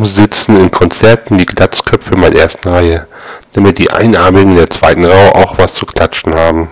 Publikum sitzen in Konzerten die Glatzköpfe in der ersten Reihe, damit die Einarmigen in der zweiten Reihe auch was zu klatschen haben.